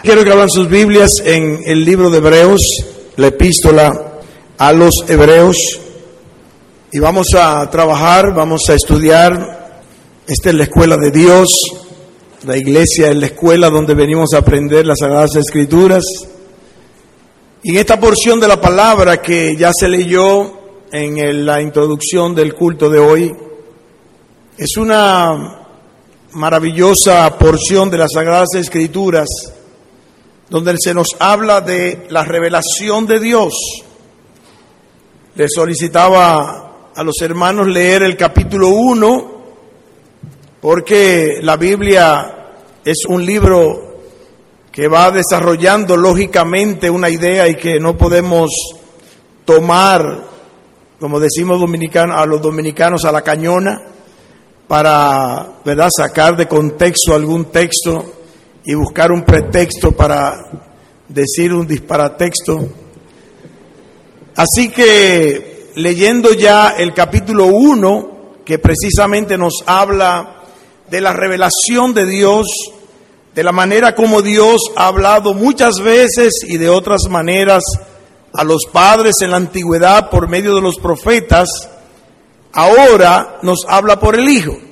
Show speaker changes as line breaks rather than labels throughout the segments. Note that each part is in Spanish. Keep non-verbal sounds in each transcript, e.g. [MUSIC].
Quiero que abran sus Biblias en el libro de Hebreos, la epístola a los Hebreos. Y vamos a trabajar, vamos a estudiar. Esta es la escuela de Dios. La iglesia es la escuela donde venimos a aprender las Sagradas Escrituras. Y en esta porción de la palabra que ya se leyó en la introducción del culto de hoy, es una maravillosa porción de las Sagradas Escrituras donde se nos habla de la revelación de Dios. Le solicitaba a los hermanos leer el capítulo 1 porque la Biblia es un libro que va desarrollando lógicamente una idea y que no podemos tomar, como decimos a los dominicanos, a la cañona para ¿verdad? sacar de contexto algún texto y buscar un pretexto para decir un disparatexto. Así que leyendo ya el capítulo 1, que precisamente nos habla de la revelación de Dios, de la manera como Dios ha hablado muchas veces y de otras maneras a los padres en la antigüedad por medio de los profetas, ahora nos habla por el Hijo.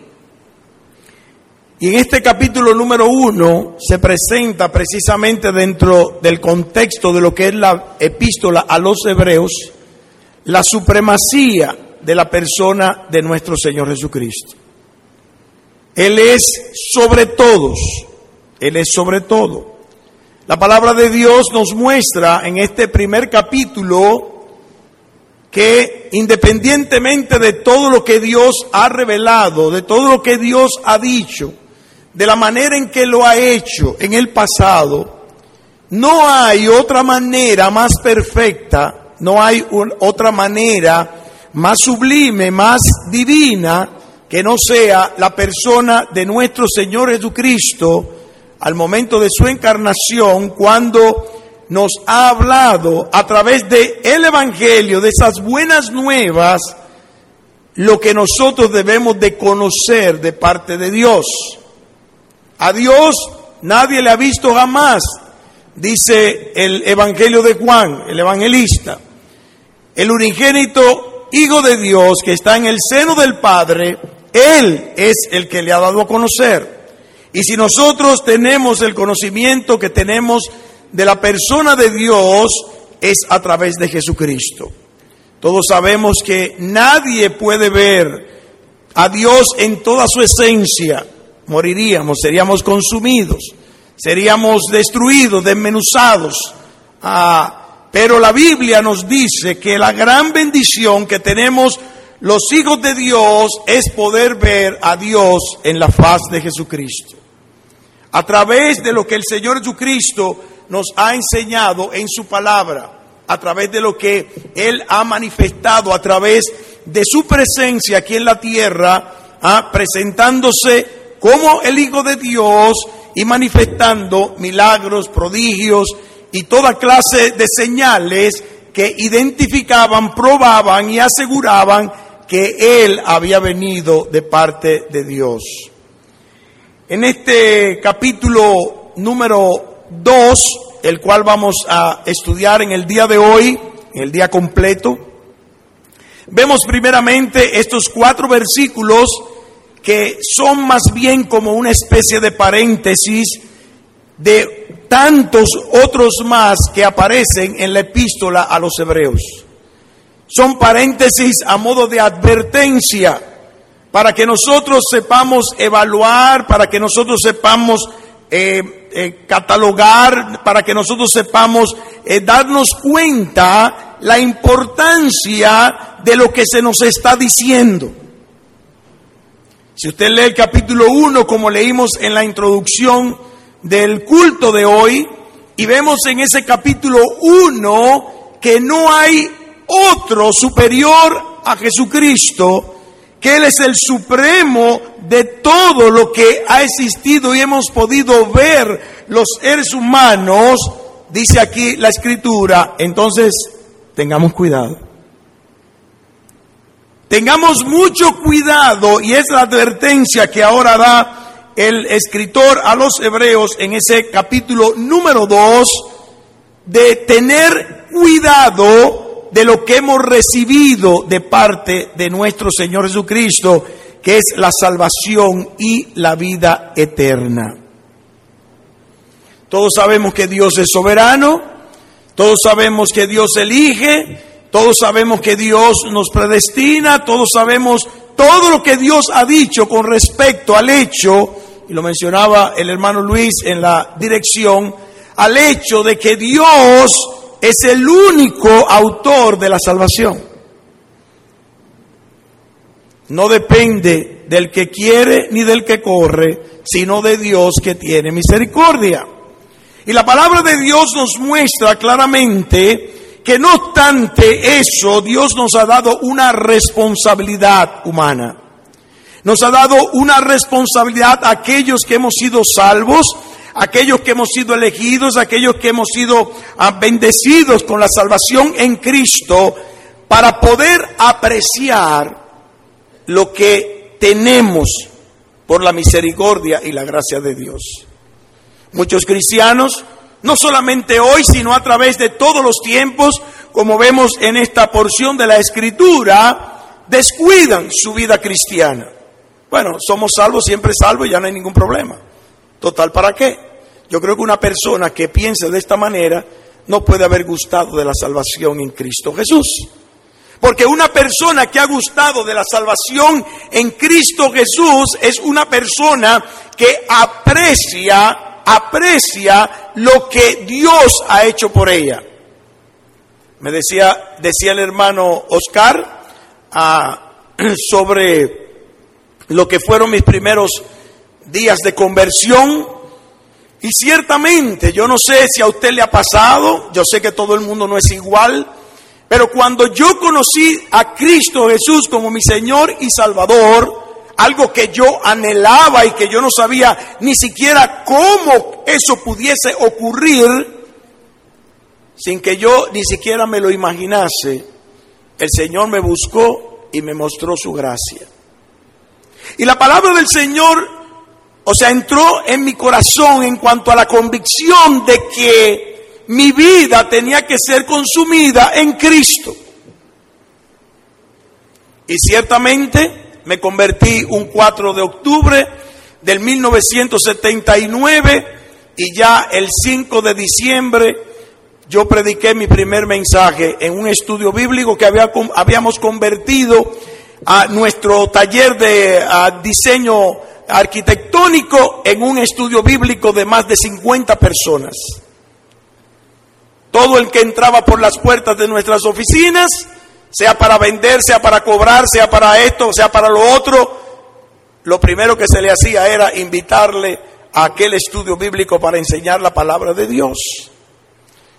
Y en este capítulo número uno se presenta precisamente dentro del contexto de lo que es la epístola a los hebreos, la supremacía de la persona de nuestro Señor Jesucristo. Él es sobre todos, Él es sobre todo. La palabra de Dios nos muestra en este primer capítulo que independientemente de todo lo que Dios ha revelado, de todo lo que Dios ha dicho, de la manera en que lo ha hecho en el pasado, no hay otra manera más perfecta, no hay otra manera más sublime, más divina que no sea la persona de nuestro Señor Jesucristo al momento de su encarnación, cuando nos ha hablado a través de el Evangelio, de esas buenas nuevas, lo que nosotros debemos de conocer de parte de Dios. A Dios nadie le ha visto jamás, dice el Evangelio de Juan, el evangelista. El unigénito Hijo de Dios que está en el seno del Padre, él es el que le ha dado a conocer. Y si nosotros tenemos el conocimiento que tenemos de la persona de Dios, es a través de Jesucristo. Todos sabemos que nadie puede ver a Dios en toda su esencia. Moriríamos, seríamos consumidos, seríamos destruidos, desmenuzados. Ah, pero la Biblia nos dice que la gran bendición que tenemos los hijos de Dios es poder ver a Dios en la faz de Jesucristo. A través de lo que el Señor Jesucristo nos ha enseñado en su palabra, a través de lo que Él ha manifestado, a través de su presencia aquí en la tierra, ah, presentándose como el Hijo de Dios y manifestando milagros, prodigios y toda clase de señales que identificaban, probaban y aseguraban que Él había venido de parte de Dios. En este capítulo número 2, el cual vamos a estudiar en el día de hoy, en el día completo, vemos primeramente estos cuatro versículos que son más bien como una especie de paréntesis de tantos otros más que aparecen en la epístola a los hebreos son paréntesis a modo de advertencia para que nosotros sepamos evaluar, para que nosotros sepamos eh, eh, catalogar, para que nosotros sepamos eh, darnos cuenta la importancia de lo que se nos está diciendo. Si usted lee el capítulo 1, como leímos en la introducción del culto de hoy, y vemos en ese capítulo 1 que no hay otro superior a Jesucristo, que Él es el supremo de todo lo que ha existido y hemos podido ver los seres humanos, dice aquí la escritura, entonces tengamos cuidado. Tengamos mucho cuidado y es la advertencia que ahora da el escritor a los hebreos en ese capítulo número 2 de tener cuidado de lo que hemos recibido de parte de nuestro Señor Jesucristo, que es la salvación y la vida eterna. Todos sabemos que Dios es soberano, todos sabemos que Dios elige, todos sabemos que Dios nos predestina, todos sabemos todo lo que Dios ha dicho con respecto al hecho, y lo mencionaba el hermano Luis en la dirección, al hecho de que Dios es el único autor de la salvación. No depende del que quiere ni del que corre, sino de Dios que tiene misericordia. Y la palabra de Dios nos muestra claramente que no obstante eso, Dios nos ha dado una responsabilidad humana. Nos ha dado una responsabilidad a aquellos que hemos sido salvos, aquellos que hemos sido elegidos, aquellos que hemos sido ah, bendecidos con la salvación en Cristo, para poder apreciar lo que tenemos por la misericordia y la gracia de Dios. Muchos cristianos, no solamente hoy, sino a través de todos los tiempos, como vemos en esta porción de la Escritura, descuidan su vida cristiana. Bueno, somos salvos, siempre salvos ya no hay ningún problema. Total, ¿para qué? Yo creo que una persona que piense de esta manera no puede haber gustado de la salvación en Cristo Jesús. Porque una persona que ha gustado de la salvación en Cristo Jesús es una persona que aprecia, aprecia lo que Dios ha hecho por ella. Me decía, decía el hermano Oscar ah, [CLEARS THROAT] sobre lo que fueron mis primeros días de conversión. Y ciertamente, yo no sé si a usted le ha pasado, yo sé que todo el mundo no es igual, pero cuando yo conocí a Cristo Jesús como mi Señor y Salvador, algo que yo anhelaba y que yo no sabía ni siquiera cómo eso pudiese ocurrir, sin que yo ni siquiera me lo imaginase, el Señor me buscó y me mostró su gracia. Y la palabra del Señor, o sea, entró en mi corazón en cuanto a la convicción de que mi vida tenía que ser consumida en Cristo. Y ciertamente me convertí un 4 de octubre del 1979 y ya el 5 de diciembre yo prediqué mi primer mensaje en un estudio bíblico que habíamos convertido a nuestro taller de diseño arquitectónico en un estudio bíblico de más de 50 personas. Todo el que entraba por las puertas de nuestras oficinas, sea para vender, sea para cobrar, sea para esto, sea para lo otro, lo primero que se le hacía era invitarle a aquel estudio bíblico para enseñar la palabra de Dios.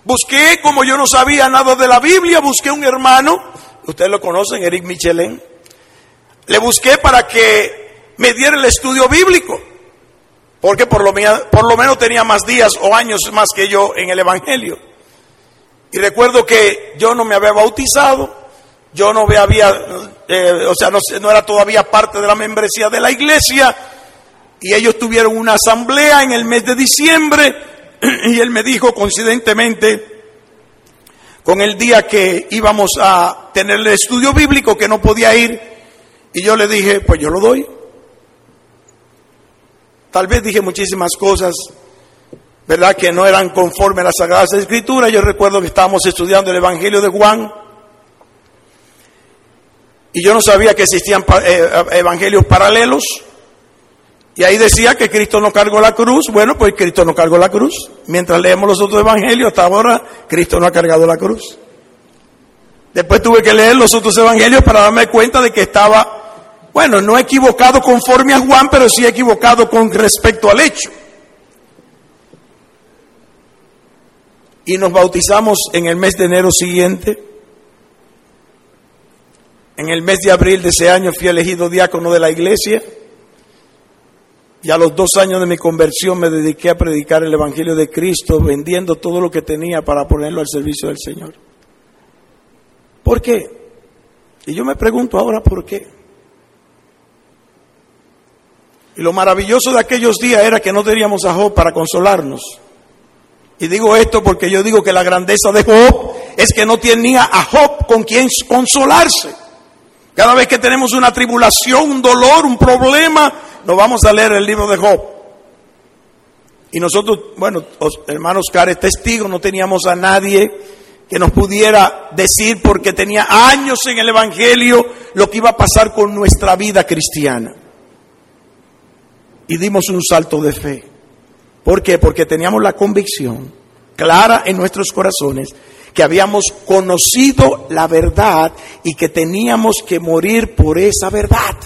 Busqué, como yo no sabía nada de la Biblia, busqué un hermano, ustedes lo conocen, Eric Michelin, le busqué para que me diera el estudio bíblico, porque por lo, por lo menos tenía más días o años más que yo en el Evangelio. Y recuerdo que yo no me había bautizado, yo no había, eh, o sea, no, no era todavía parte de la membresía de la iglesia, y ellos tuvieron una asamblea en el mes de diciembre, [CLEARS THROAT] y él me dijo coincidentemente, con el día que íbamos a tener el estudio bíblico, que no podía ir, y yo le dije, pues yo lo doy. Tal vez dije muchísimas cosas ¿verdad? Que no eran conforme a las Sagradas Escrituras. Yo recuerdo que estábamos estudiando el Evangelio de Juan y yo no sabía que existían eh, evangelios paralelos. Y ahí decía que Cristo no cargó la cruz. Bueno, pues Cristo no cargó la cruz. Mientras leemos los otros evangelios, hasta ahora Cristo no ha cargado la cruz. Después tuve que leer los otros evangelios para darme cuenta de que estaba, bueno, no equivocado conforme a Juan, pero sí equivocado con respecto al hecho. y nos bautizamos en el mes de enero siguiente. En el mes de abril de ese año fui elegido diácono de la iglesia y a los dos años de mi conversión me dediqué a predicar el Evangelio de Cristo vendiendo todo lo que tenía para ponerlo al servicio del Señor. ¿Por qué? Y yo me pregunto ahora por qué. Y lo maravilloso de aquellos días era que no teníamos a Job para consolarnos. Y digo esto porque yo digo que la grandeza de Job es que no tenía a Job con quien consolarse. Cada vez que tenemos una tribulación, un dolor, un problema, nos vamos a leer el libro de Job. Y nosotros, bueno, hermanos Oscar es testigo, no teníamos a nadie que nos pudiera decir, porque tenía años en el Evangelio, lo que iba a pasar con nuestra vida cristiana. Y dimos un salto de fe. ¿Por qué? Porque teníamos la convicción clara en nuestros corazones que habíamos conocido la verdad y que teníamos que morir por esa verdad.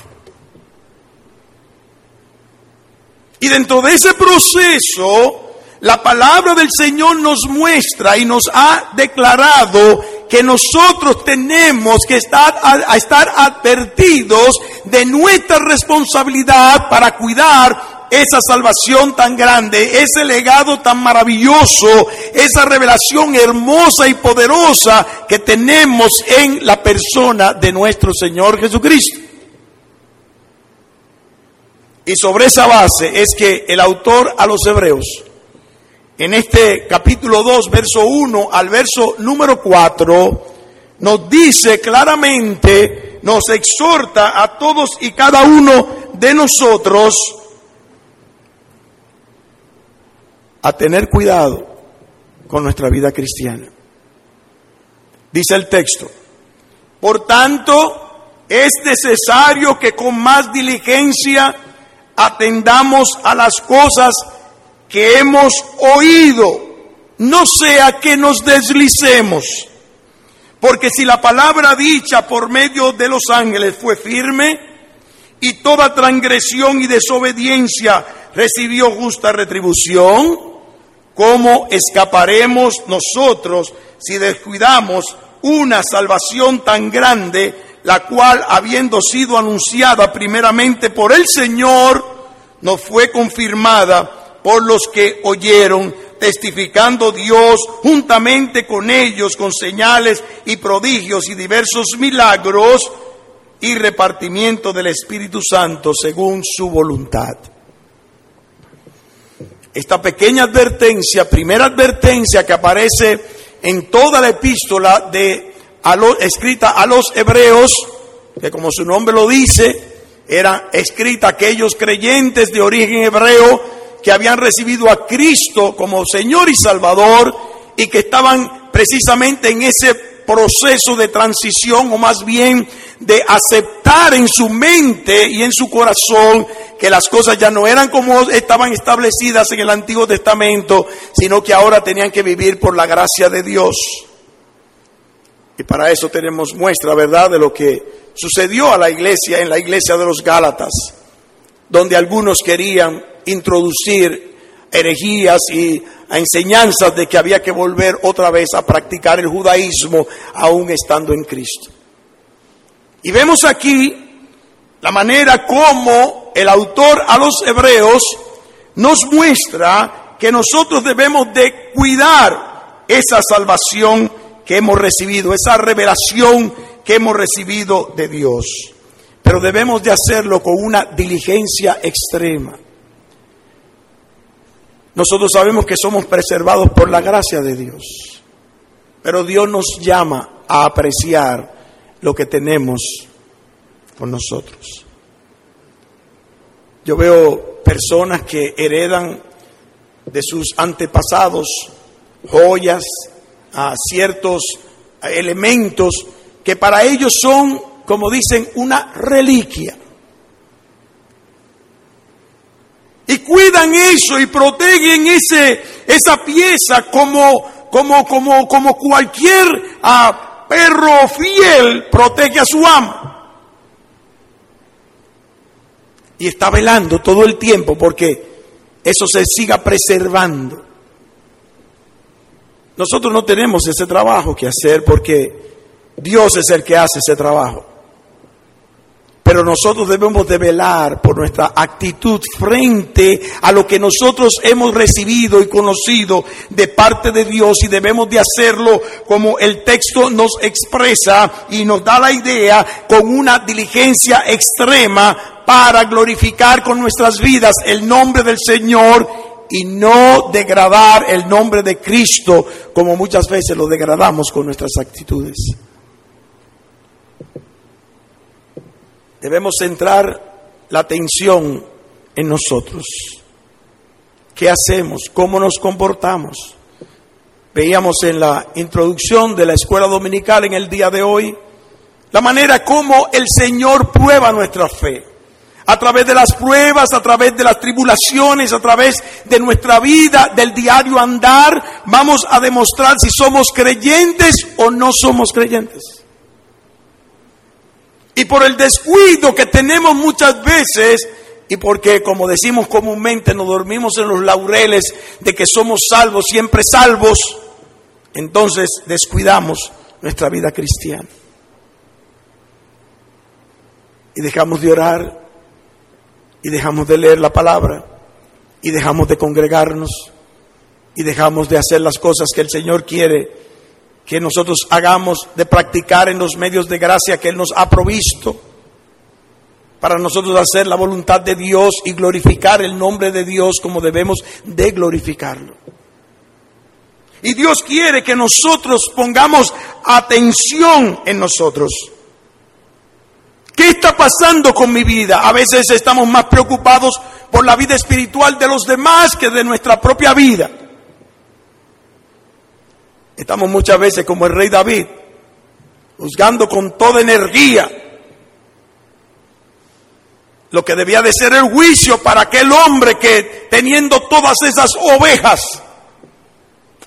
Y dentro de ese proceso, la palabra del Señor nos muestra y nos ha declarado que nosotros tenemos que estar, advertidos de nuestra responsabilidad para cuidar esa salvación tan grande, ese legado tan maravilloso, esa revelación hermosa y poderosa que tenemos en la persona de nuestro Señor Jesucristo. Y sobre esa base es que el autor a los hebreos, en este capítulo 2, verso 1 al verso número 4, nos dice claramente, nos exhorta a todos y cada uno de nosotros a tener cuidado con nuestra vida cristiana. Dice el texto, por tanto, es necesario que con más diligencia atendamos a las cosas que hemos oído, no sea que nos deslicemos. Porque si la palabra dicha por medio de los ángeles fue firme y toda transgresión y desobediencia recibió justa retribución, ¿cómo escaparemos nosotros si descuidamos una salvación tan grande la cual, habiendo sido anunciada primeramente por el Señor, nos fue confirmada por los que oyeron, testificando Dios juntamente con ellos con señales y prodigios y diversos milagros y repartimiento del Espíritu Santo según su voluntad. Esta pequeña advertencia, primera advertencia que aparece en toda la epístola de escrita a los hebreos, que como su nombre lo dice, era escrita a aquellos creyentes de origen hebreo que habían recibido a Cristo como Señor y Salvador y que estaban precisamente en ese proceso de transición o más bien de aceptar en su mente y en su corazón que las cosas ya no eran como estaban establecidas en el Antiguo Testamento, sino que ahora tenían que vivir por la gracia de Dios. Y para eso tenemos muestra, ¿verdad?, de lo que sucedió a la iglesia en la iglesia de los Gálatas, donde algunos querían introducir herejías y enseñanzas de que había que volver otra vez a practicar el judaísmo aún estando en Cristo. Y vemos aquí la manera como el autor a los hebreos nos muestra que nosotros debemos de cuidar esa salvación que hemos recibido, esa revelación que hemos recibido de Dios. Pero debemos de hacerlo con una diligencia extrema. Nosotros sabemos que somos preservados por la gracia de Dios, pero Dios nos llama a apreciar lo que tenemos con nosotros. Yo veo personas que heredan de sus antepasados joyas, ciertos elementos que para ellos son, como dicen, una reliquia. Y cuidan eso y protegen ese, esa pieza como, como, como, como cualquier ah, perro fiel protege a su amo. Y está velando todo el tiempo porque eso se siga preservando. Nosotros no tenemos ese trabajo que hacer porque Dios es el que hace ese trabajo. Pero nosotros debemos de velar por nuestra actitud frente a lo que nosotros hemos recibido y conocido de parte de Dios y debemos de hacerlo como el texto nos expresa y nos da la idea con una diligencia extrema para glorificar con nuestras vidas el nombre del Señor y no degradar el nombre de Cristo como muchas veces lo degradamos con nuestras actitudes. Debemos centrar la atención en nosotros. ¿Qué hacemos? ¿Cómo nos comportamos? Veíamos en la introducción de la escuela dominical en el día de hoy la manera como el Señor prueba nuestra fe. A través de las pruebas, a través de las tribulaciones, a través de nuestra vida, del diario andar, vamos a demostrar si somos creyentes o no somos creyentes. Y por el descuido que tenemos muchas veces, y porque, como decimos comúnmente, nos dormimos en los laureles de que somos salvos, siempre salvos, entonces descuidamos nuestra vida cristiana. Y dejamos de orar y dejamos de leer la palabra y dejamos de congregarnos y dejamos de hacer las cosas que el Señor quiere que nosotros hagamos, de practicar en los medios de gracia que Él nos ha provisto para nosotros hacer la voluntad de Dios y glorificar el nombre de Dios como debemos de glorificarlo. Y Dios quiere que nosotros pongamos atención en nosotros. ¿Qué está pasando con mi vida? A veces estamos más preocupados por la vida espiritual de los demás que de nuestra propia vida. Estamos muchas veces como el rey David, juzgando con toda energía lo que debía de ser el juicio para aquel hombre que teniendo todas esas ovejas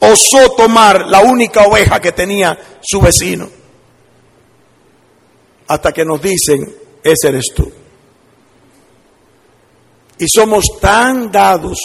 osó tomar la única oveja que tenía su vecino hasta que nos dicen, ese eres tú. Y somos tan dados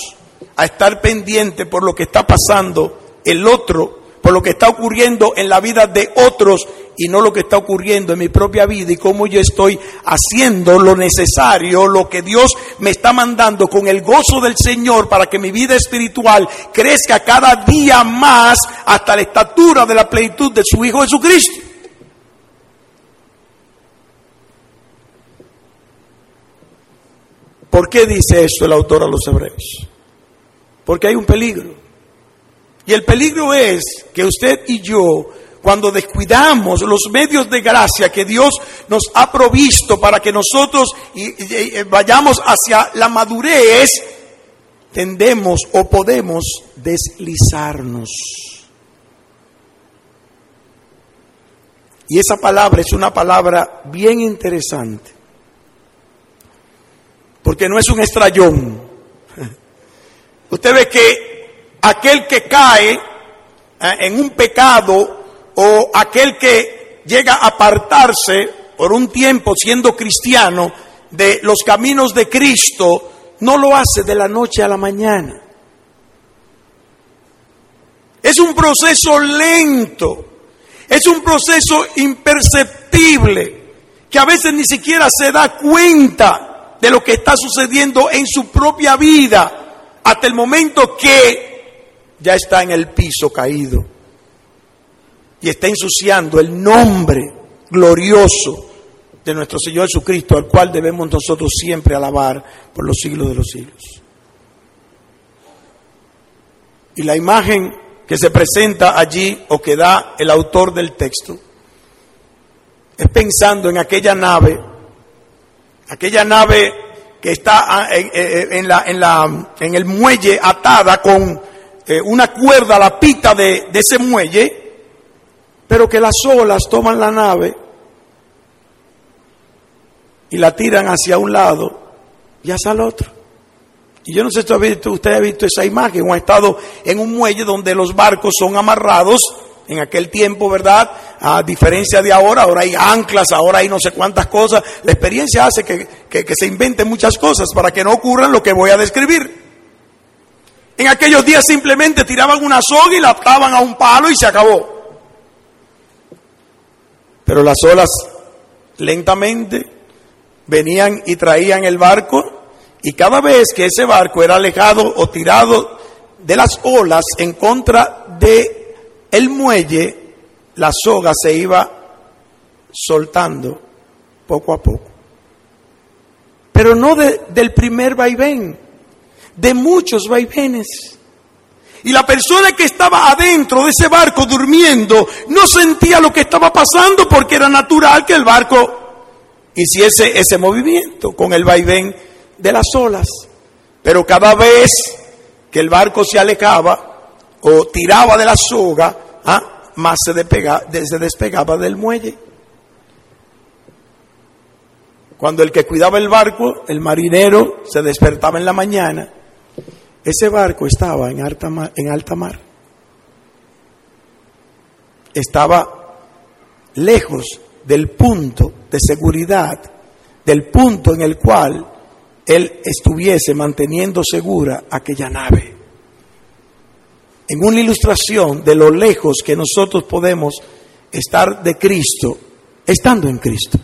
a estar pendiente por lo que está pasando el otro, por lo que está ocurriendo en la vida de otros y no lo que está ocurriendo en mi propia vida y cómo yo estoy haciendo lo necesario, lo que Dios me está mandando con el gozo del Señor para que mi vida espiritual crezca cada día más hasta la estatura de la plenitud de su Hijo Jesucristo. ¿Por qué dice esto el autor a los hebreos? Porque hay un peligro. Y el peligro es que usted y yo, cuando descuidamos los medios de gracia que Dios nos ha provisto para que nosotros vayamos hacia la madurez, tendemos o podemos deslizarnos. Y esa palabra es una palabra bien interesante porque no es un estrellón. [LAUGHS] Usted ve que aquel que cae eh, en un pecado o aquel que llega a apartarse por un tiempo siendo cristiano de los caminos de Cristo, no lo hace de la noche a la mañana. Es un proceso lento, es un proceso imperceptible, que a veces ni siquiera se da cuenta de lo que está sucediendo en su propia vida hasta el momento que ya está en el piso caído y está ensuciando el nombre glorioso de nuestro Señor Jesucristo, al cual debemos nosotros siempre alabar por los siglos de los siglos. Y la imagen que se presenta allí o que da el autor del texto es pensando en aquella nave aquella nave que está ah, en, la, en, la, en el muelle atada con eh, una cuerda a la pita de, de ese muelle, pero que las olas toman la nave y la tiran hacia un lado y hacia el otro. Y yo no sé si usted ha visto esa imagen o ha estado en un muelle donde los barcos son amarrados en aquel tiempo, ¿verdad? A diferencia de ahora, ahora hay anclas, ahora hay no sé cuántas cosas. La experiencia hace que, se inventen muchas cosas para que no ocurran lo que voy a describir. En aquellos días simplemente tiraban una soga y la ataban a un palo y se acabó. Pero las olas lentamente venían y traían el barco y cada vez que ese barco era alejado o tirado de las olas en contra de el muelle, la soga se iba soltando poco a poco. pero no del primer vaivén, de muchos vaivenes. Y la persona que estaba adentro de ese barco durmiendo no sentía lo que estaba pasando porque era natural que el barco hiciese ese movimiento con el vaivén de las olas. Pero cada vez que el barco se alejaba o tiraba de la soga, ¿ah? más se, se despegaba del muelle. Cuando el que cuidaba el barco, el marinero, se despertaba en la mañana, ese barco estaba en alta mar. En alta mar. Estaba lejos del punto de seguridad, del punto en el cual él estuviese manteniendo segura aquella nave. En una ilustración de lo lejos que nosotros podemos estar de Cristo, estando en Cristo.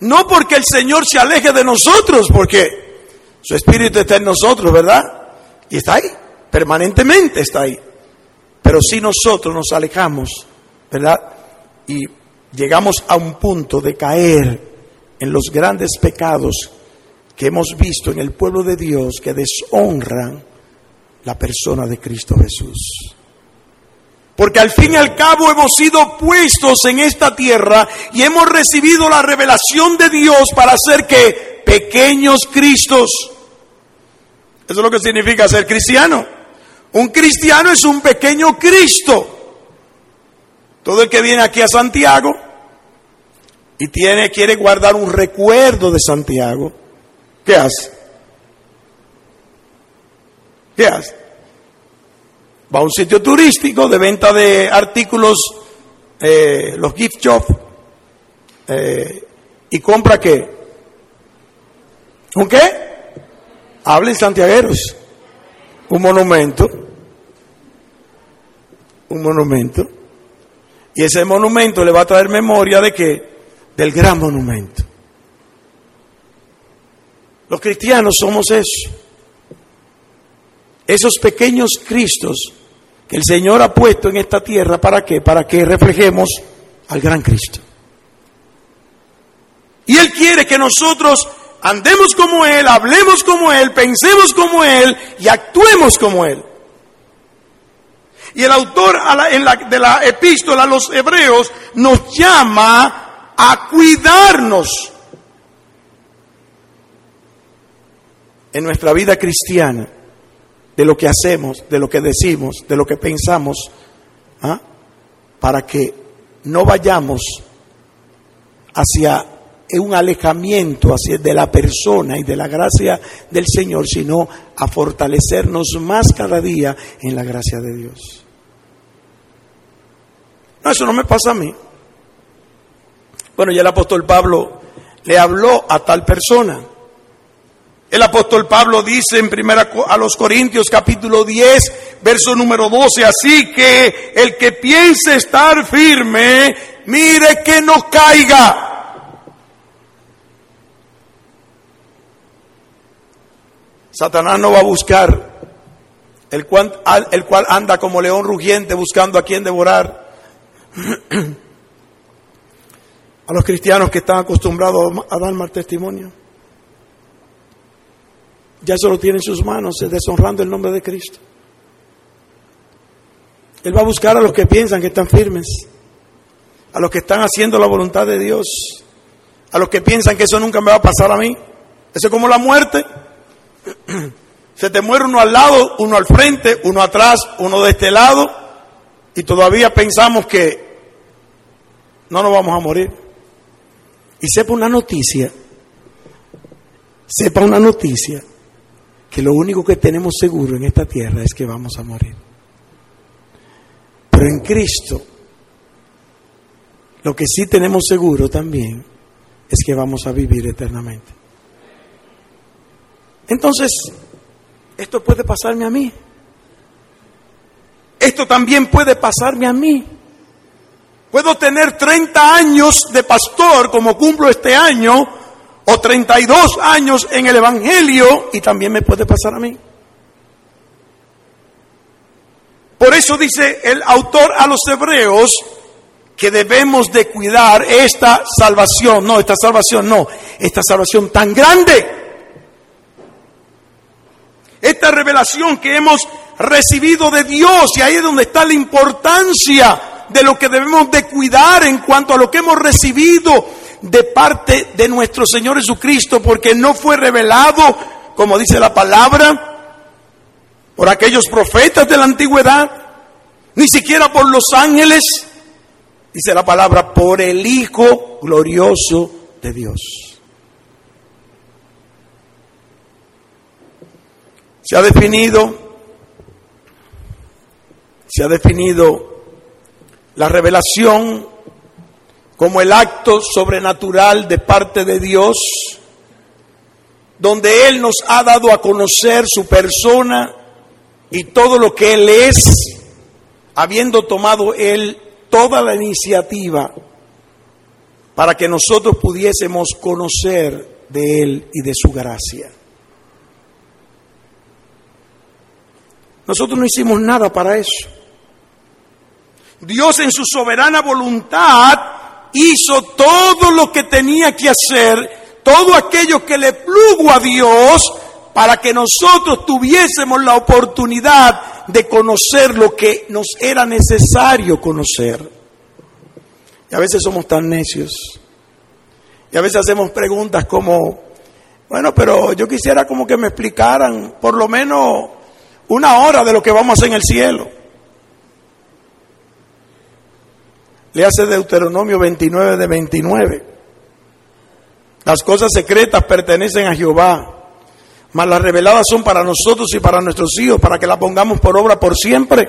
No porque el Señor se aleje de nosotros, porque su Espíritu está en nosotros, ¿verdad? Y está ahí, permanentemente está ahí. Pero si nosotros nos alejamos, ¿verdad? Y llegamos a un punto de caer en los grandes pecados que hemos visto en el pueblo de Dios que deshonran la persona de Cristo Jesús. Porque al fin y al cabo hemos sido puestos en esta tierra y hemos recibido la revelación de Dios para ser que pequeños Cristos. Eso es lo que significa ser cristiano. Un cristiano es un pequeño Cristo. Todo el que viene aquí a Santiago y tiene, quiere guardar un recuerdo de Santiago, ¿qué hace? ¿Qué hace? Va a un sitio turístico de venta de artículos, eh, los gift shop, eh, y compra qué? ¿Un qué? Hablen santiagueros. Un monumento. Un monumento. Y ese monumento le va a traer memoria de qué? Del gran monumento. Los cristianos somos eso. Esos pequeños Cristos que el Señor ha puesto en esta tierra, ¿para qué? Para que reflejemos al gran Cristo. Y Él quiere que nosotros andemos como Él, hablemos como Él, pensemos como Él y actuemos como Él. Y el autor de la epístola a los hebreos nos llama a cuidarnos en nuestra vida cristiana de lo que hacemos, de lo que decimos, de lo que pensamos, ¿ah? para que no vayamos hacia un alejamiento hacia de la persona y de la gracia del Señor, sino a fortalecernos más cada día en la gracia de Dios. No, eso no me pasa a mí. Bueno, ya el apóstol Pablo le habló a tal persona. El apóstol Pablo dice en primera a los Corintios capítulo 10, verso número 12, así que el que piense estar firme, mire que no caiga. Satanás no va a buscar el cual, el cual anda como león rugiente buscando a quien devorar. [CLEARS THROAT] a los cristianos que están acostumbrados a dar mal testimonio. Ya eso lo tiene en sus manos, deshonrando el nombre de Cristo. Él va a buscar a los que piensan que están firmes, a los que están haciendo la voluntad de Dios, a los que piensan que eso nunca me va a pasar a mí. Eso es como la muerte. [CLEARS THROAT] Se te muere uno al lado, uno al frente, uno atrás, uno de este lado, y todavía pensamos que no nos vamos a morir. Y sepa una noticia, sepa una noticia, que lo único que tenemos seguro en esta tierra es que vamos a morir. Pero en Cristo, lo que sí tenemos seguro también es que vamos a vivir eternamente. Entonces, esto puede pasarme a mí. Esto también puede pasarme a mí. Puedo tener 30 años de pastor como cumplo este año o 32 años en el Evangelio y también me puede pasar a mí. Por eso dice el autor a los hebreos que debemos de cuidar esta salvación, no, esta salvación no, esta salvación tan grande. Esta revelación que hemos recibido de Dios y ahí es donde está la importancia de lo que debemos de cuidar en cuanto a lo que hemos recibido de parte de nuestro Señor Jesucristo, porque no fue revelado, como dice la palabra, por aquellos profetas de la antigüedad, ni siquiera por los ángeles, dice la palabra, por el Hijo glorioso de Dios. Se ha definido, se ha definido la revelación como el acto sobrenatural de parte de Dios, donde Él nos ha dado a conocer su persona y todo lo que Él es, habiendo tomado Él toda la iniciativa para que nosotros pudiésemos conocer de Él y de su gracia. Nosotros no hicimos nada para eso. Dios en su soberana voluntad hizo todo lo que tenía que hacer, todo aquello que le plugo a Dios para que nosotros tuviésemos la oportunidad de conocer lo que nos era necesario conocer. Y a veces somos tan necios. Y a veces hacemos preguntas como, bueno, pero yo quisiera como que me explicaran por lo menos una hora de lo que vamos a hacer en el cielo. Le hace Deuteronomio 29 de 29. Las cosas secretas pertenecen a Jehová, mas las reveladas son para nosotros y para nuestros hijos, para que las pongamos por obra por siempre.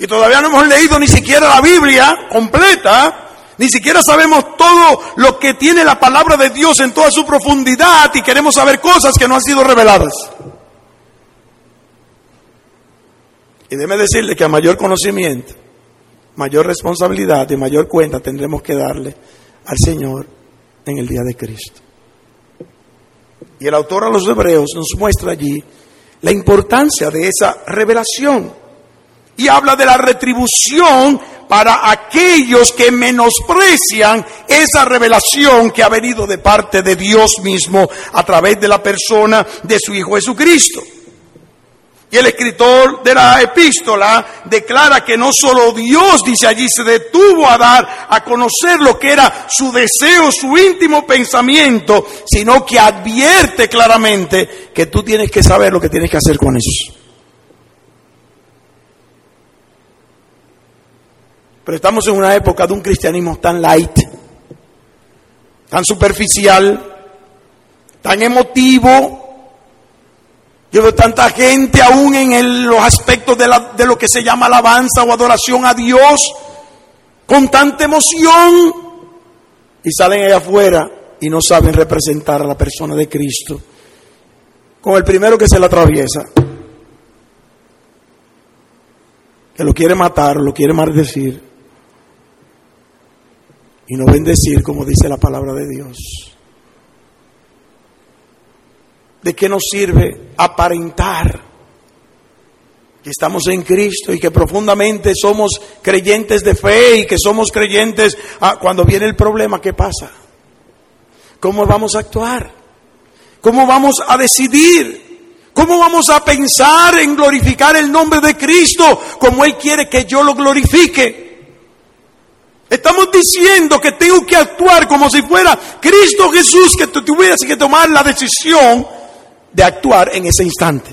Y todavía no hemos leído ni siquiera la Biblia completa, ni siquiera sabemos todo lo que tiene la palabra de Dios en toda su profundidad y queremos saber cosas que no han sido reveladas. Y déjeme decirle que a mayor conocimiento, mayor responsabilidad y mayor cuenta tendremos que darle al Señor en el día de Cristo. Y el autor a los hebreos nos muestra allí la importancia de esa revelación. Y habla de la retribución para aquellos que menosprecian esa revelación que ha venido de parte de Dios mismo a través de la persona de su Hijo Jesucristo. Y el escritor de la epístola declara que no solo Dios, dice allí, se detuvo a dar a conocer lo que era su deseo, su íntimo pensamiento, sino que advierte claramente que tú tienes que saber lo que tienes que hacer con eso. Pero estamos en una época de un cristianismo tan light, tan superficial, tan emotivo, yo veo tanta gente aún en los aspectos de, de lo que se llama alabanza o adoración a Dios, con tanta emoción, y salen allá afuera y no saben representar a la persona de Cristo, con el primero que se le atraviesa, que lo quiere matar, lo quiere maldecir, y no bendecir como dice la palabra de Dios. ¿De qué nos sirve aparentar que estamos en Cristo y que profundamente somos creyentes de fe y que somos creyentes ah, cuando viene el problema? ¿Qué pasa? ¿Cómo vamos a actuar? ¿Cómo vamos a decidir? ¿Cómo vamos a pensar en glorificar el nombre de Cristo como Él quiere que yo lo glorifique? Estamos diciendo que tengo que actuar como si fuera Cristo Jesús, que tú tuvieras que tomar la decisión de actuar en ese instante.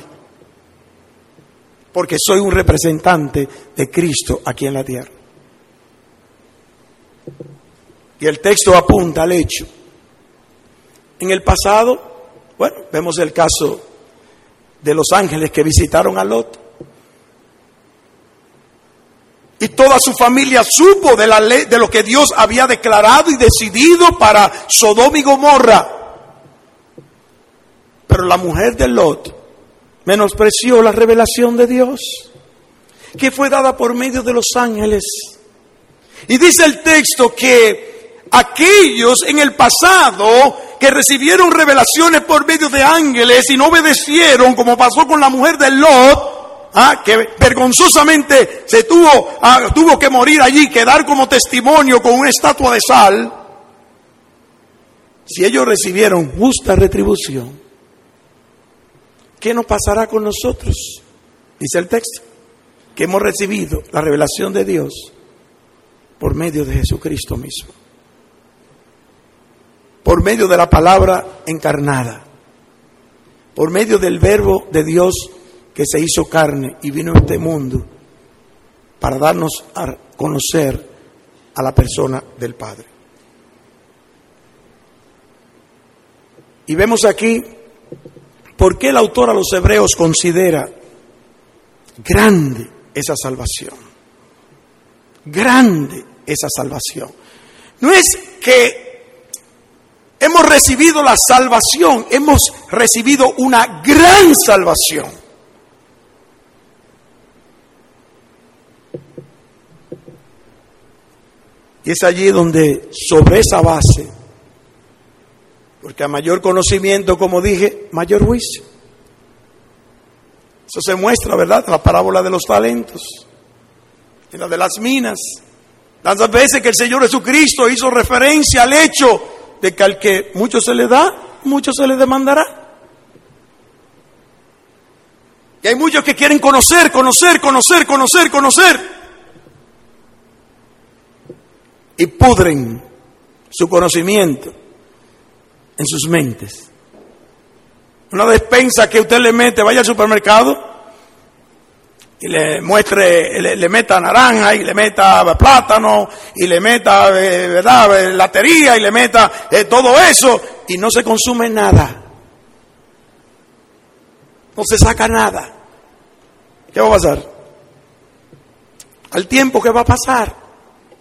Porque soy un representante de Cristo aquí en la tierra. Y el texto apunta al hecho. En el pasado, bueno, vemos el caso de los ángeles que visitaron a Lot. Y toda su familia supo de la ley, de lo que Dios había declarado y decidido para Sodoma y Gomorra. Pero la mujer de Lot menospreció la revelación de Dios, que fue dada por medio de los ángeles. Y dice el texto que aquellos en el pasado que recibieron revelaciones por medio de ángeles y no obedecieron, como pasó con la mujer de Lot, ah, que vergonzosamente se tuvo, ah, tuvo que morir allí, quedar como testimonio con una estatua de sal, si ellos recibieron justa retribución, ¿qué nos pasará con nosotros? Dice el texto, que hemos recibido la revelación de Dios por medio de Jesucristo mismo, por medio de la palabra encarnada, por medio del verbo de Dios que se hizo carne y vino a este mundo para darnos a conocer a la persona del Padre. Y vemos aquí por qué el autor a los hebreos considera grande esa salvación. Grande esa salvación. No es que hemos recibido la salvación, hemos recibido una gran salvación. Y es allí donde sobre esa base, porque a mayor conocimiento, como dije, mayor juicio. Eso se muestra, ¿verdad? En la parábola de los talentos, en la de las minas. Tantas veces que el Señor Jesucristo hizo referencia al hecho de que al que mucho se le da, mucho se le demandará. Y hay muchos que quieren conocer, conocer, conocer, conocer, conocer y pudren su conocimiento en sus mentes. Una despensa que usted le mete, vaya al supermercado y le muestre, le, meta naranja y le meta plátano y le meta, eh, ¿verdad?, latería y le meta eh, todo eso y no se consume nada. No se saca nada. ¿Qué va a pasar? Al tiempo que va a pasar,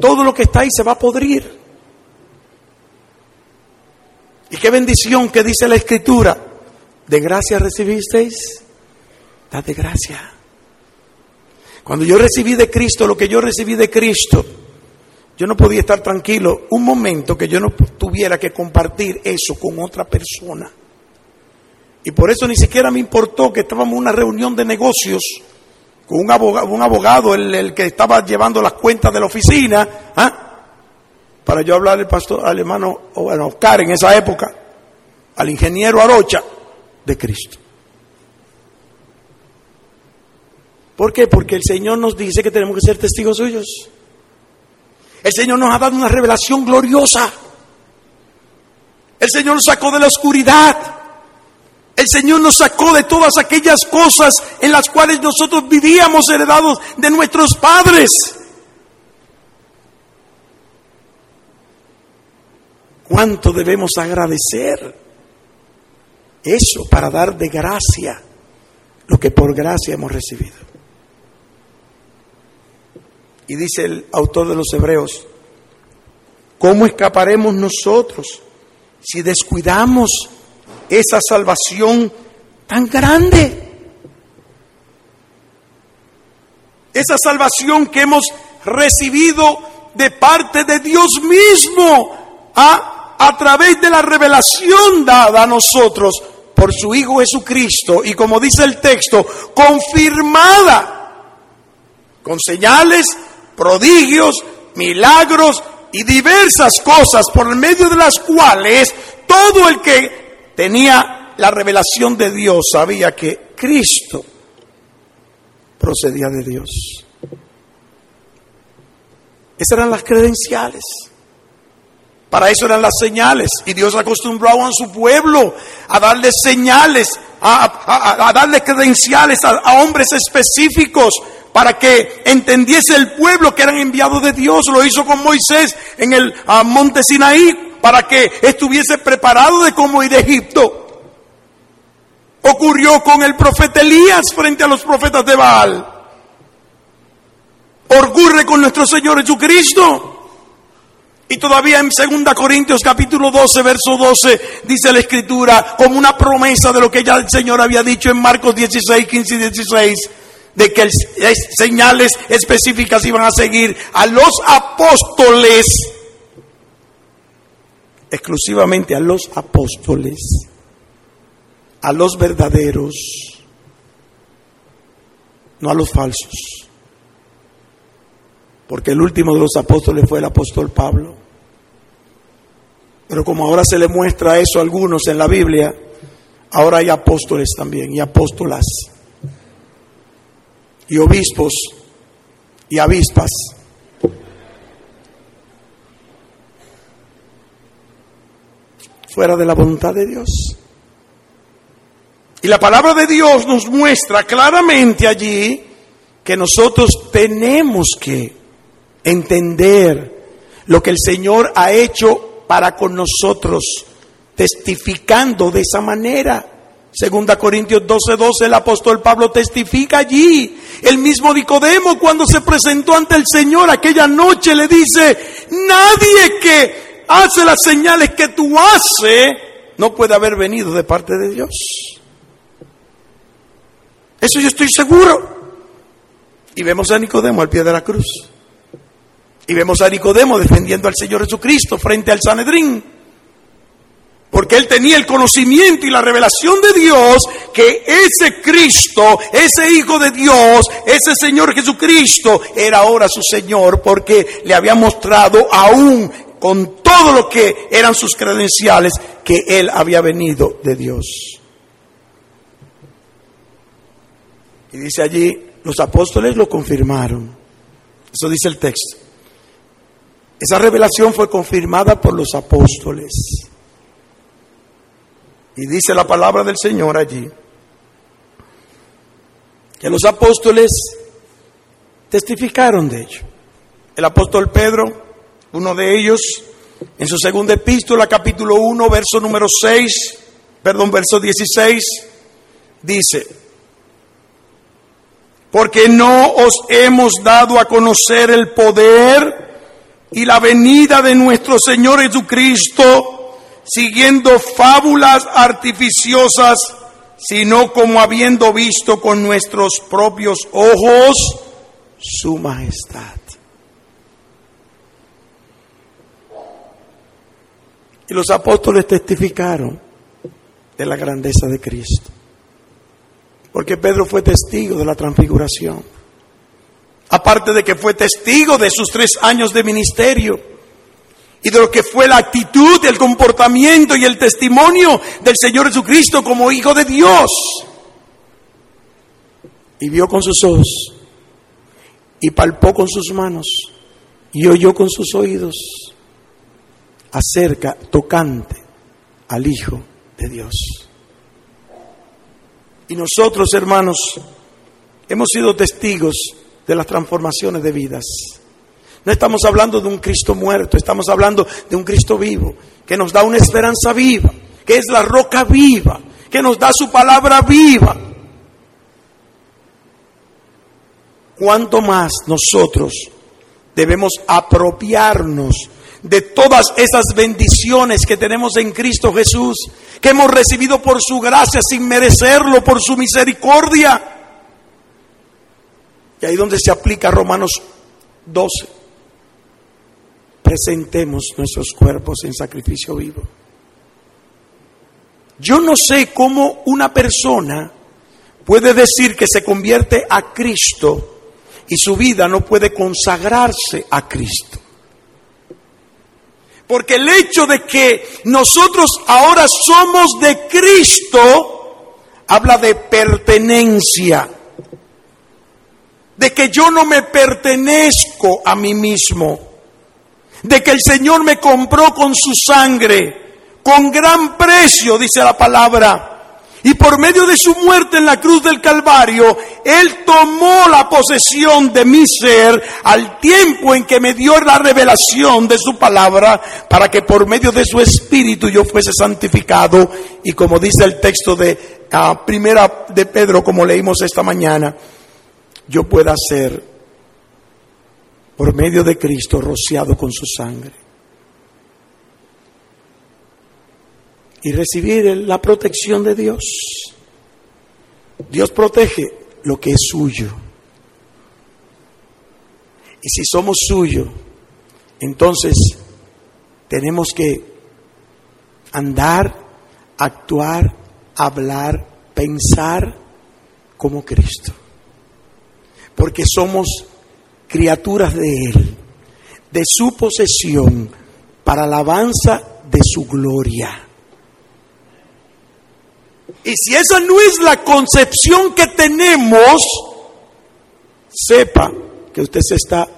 todo lo que está ahí se va a podrir. Y qué bendición que dice la Escritura. De gracia recibisteis, dad de gracia. Cuando yo recibí de Cristo lo que yo recibí de Cristo, yo no podía estar tranquilo un momento que yo no tuviera que compartir eso con otra persona. Y por eso ni siquiera me importó que estábamos en una reunión de negocios con un abogado, un abogado el, que estaba llevando las cuentas de la oficina, ¿ah? Para yo hablar al pastor, al hermano bueno, Oscar en esa época, al ingeniero Arocha de Cristo. ¿Por qué? Porque el Señor nos dice que tenemos que ser testigos suyos. El Señor nos ha dado una revelación gloriosa. El Señor nos sacó de la oscuridad. El Señor nos sacó de todas aquellas cosas en las cuales nosotros vivíamos heredados de nuestros padres. ¿Cuánto debemos agradecer eso para dar de gracia lo que por gracia hemos recibido? Y dice el autor de los Hebreos, ¿cómo escaparemos nosotros si descuidamos esa salvación tan grande. Esa salvación que hemos recibido de parte de Dios mismo a, a través de la revelación dada a nosotros por su Hijo Jesucristo y como dice el texto, confirmada con señales, prodigios, milagros y diversas cosas por medio de las cuales todo el que tenía la revelación de Dios, sabía que Cristo procedía de Dios. Esas eran las credenciales. Para eso eran las señales. Y Dios acostumbró a su pueblo a darle señales, a, darle credenciales a, hombres específicos para que entendiese el pueblo que eran enviados de Dios. Lo hizo con Moisés en el monte Sinaí para que estuviese preparado de cómo ir a Egipto. Ocurrió con el profeta Elías frente a los profetas de Baal. Ocurre con nuestro Señor Jesucristo. Y todavía en 2 Corintios capítulo 12, verso 12, dice la escritura, como una promesa de lo que ya el Señor había dicho en Marcos 16, 15 y 16, de que señales específicas iban a seguir a los apóstoles exclusivamente a los apóstoles, a los verdaderos. no a los falsos. Porque el último de los apóstoles fue el apóstol Pablo. Pero como ahora se le muestra eso a algunos en la Biblia, ahora hay apóstoles también y apóstolas y obispos y avispas. Fuera de la voluntad de Dios. Y la palabra de Dios nos muestra claramente allí que nosotros tenemos que entender lo que el Señor ha hecho para con nosotros, testificando de esa manera. Segunda Corintios 12, 12, el apóstol Pablo testifica allí. El mismo Nicodemo cuando se presentó ante el Señor aquella noche le dice, nadie que hace las señales que tú haces no puede haber venido de parte de Dios. Eso yo estoy seguro. Y vemos a Nicodemo al pie de la cruz. Y vemos a Nicodemo defendiendo al Señor Jesucristo frente al Sanedrín. Porque él tenía el conocimiento y la revelación de Dios que ese Cristo, ese Hijo de Dios, ese Señor Jesucristo era ahora su Señor porque le había mostrado aún con todo lo que eran sus credenciales que él había venido de Dios. Y dice allí, los apóstoles lo confirmaron. Eso dice el texto. Esa revelación fue confirmada por los apóstoles. Y dice la palabra del Señor allí, que los apóstoles testificaron de ello. El apóstol Pedro, uno de ellos, en su segunda epístola, capítulo 1, verso número 6, perdón, verso 16, dice, porque no os hemos dado a conocer el poder y la venida de nuestro Señor Jesucristo siguiendo fábulas artificiosas, sino como habiendo visto con nuestros propios ojos su majestad. Y los apóstoles testificaron de la grandeza de Cristo. Porque Pedro fue testigo de la transfiguración. Aparte de que fue testigo de sus tres años de ministerio y de lo que fue la actitud, el comportamiento y el testimonio del Señor Jesucristo como Hijo de Dios. Y vio con sus ojos, y palpó con sus manos, y oyó con sus oídos acerca, tocante al Hijo de Dios. Y nosotros, hermanos, hemos sido testigos de las transformaciones de vidas. No estamos hablando de un Cristo muerto, estamos hablando de un Cristo vivo, que nos da una esperanza viva, que es la roca viva, que nos da su palabra viva. ¿Cuánto más nosotros debemos apropiarnos de todas esas bendiciones que tenemos en Cristo Jesús, que hemos recibido por su gracia sin merecerlo, por su misericordia? Y ahí donde se aplica Romanos 12 presentemos nuestros cuerpos en sacrificio vivo. Yo no sé cómo una persona puede decir que se convierte a Cristo y su vida no puede consagrarse a Cristo. Porque el hecho de que nosotros ahora somos de Cristo habla de pertenencia, de que yo no me pertenezco a mí mismo de que el Señor me compró con su sangre, con gran precio, dice la palabra. Y por medio de su muerte en la cruz del Calvario, Él tomó la posesión de mi ser al tiempo en que me dio la revelación de su palabra para que por medio de su espíritu yo fuese santificado. Y como dice el texto de uh, primera de Pedro, como leímos esta mañana, yo pueda ser por medio de Cristo rociado con su sangre. Y recibir la protección de Dios. Dios protege lo que es suyo. Y si somos suyo, entonces tenemos que andar, actuar, hablar, pensar como Cristo. Porque somos criaturas de Él, de su posesión, para alabanza de su gloria. Y si esa no es la concepción que tenemos, sepa que usted se está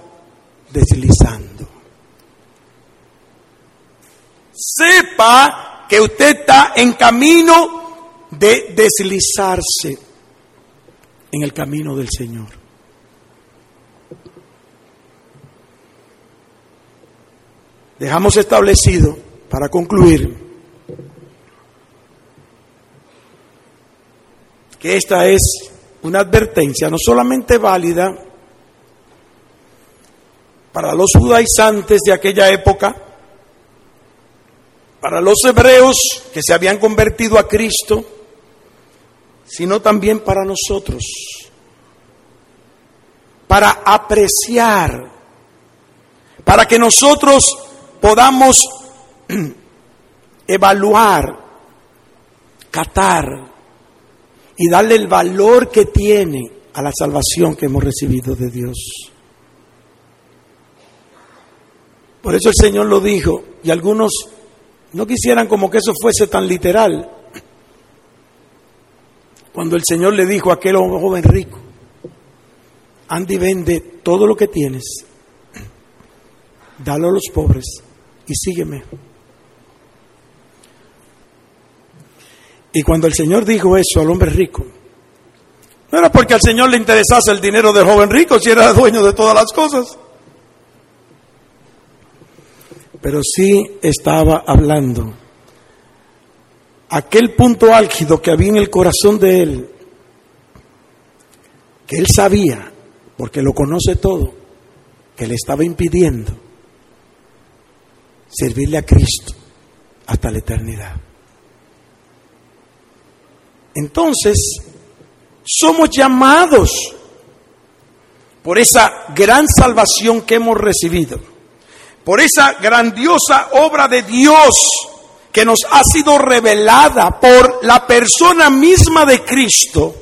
deslizando. Sepa que usted está en camino de deslizarse en el camino del Señor. Dejamos establecido, para concluir, que esta es una advertencia no solamente válida para los judaizantes de aquella época, para los hebreos que se habían convertido a Cristo, sino también para nosotros, para apreciar, para que nosotros podamos evaluar, catar, y darle el valor que tiene a la salvación que hemos recibido de Dios. Por eso el Señor lo dijo y algunos no quisieran como que eso fuese tan literal. Cuando el Señor le dijo a aquel joven rico, Andy vende todo lo que tienes, dalo a los pobres y sígueme. Y cuando el Señor dijo eso al hombre rico, no era porque al Señor le interesase el dinero del joven rico, si era dueño de todas las cosas. Pero sí estaba hablando aquel punto álgido que había en el corazón de él, que él sabía, porque lo conoce todo, que le estaba impidiendo servirle a Cristo hasta la eternidad. Entonces, somos llamados por esa gran salvación que hemos recibido, por esa grandiosa obra de Dios que nos ha sido revelada por la persona misma de Cristo,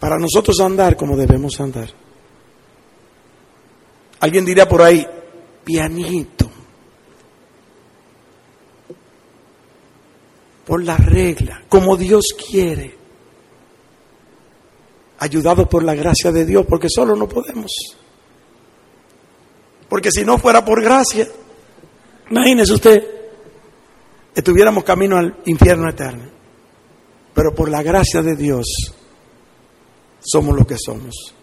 para nosotros andar como debemos andar. Alguien diría por ahí, pianito. Por la regla, como Dios quiere, ayudado por la gracia de Dios, porque solo no podemos. Porque si no fuera por gracia, imagínese usted, estuviéramos camino al infierno eterno. Pero por la gracia de Dios somos lo que somos.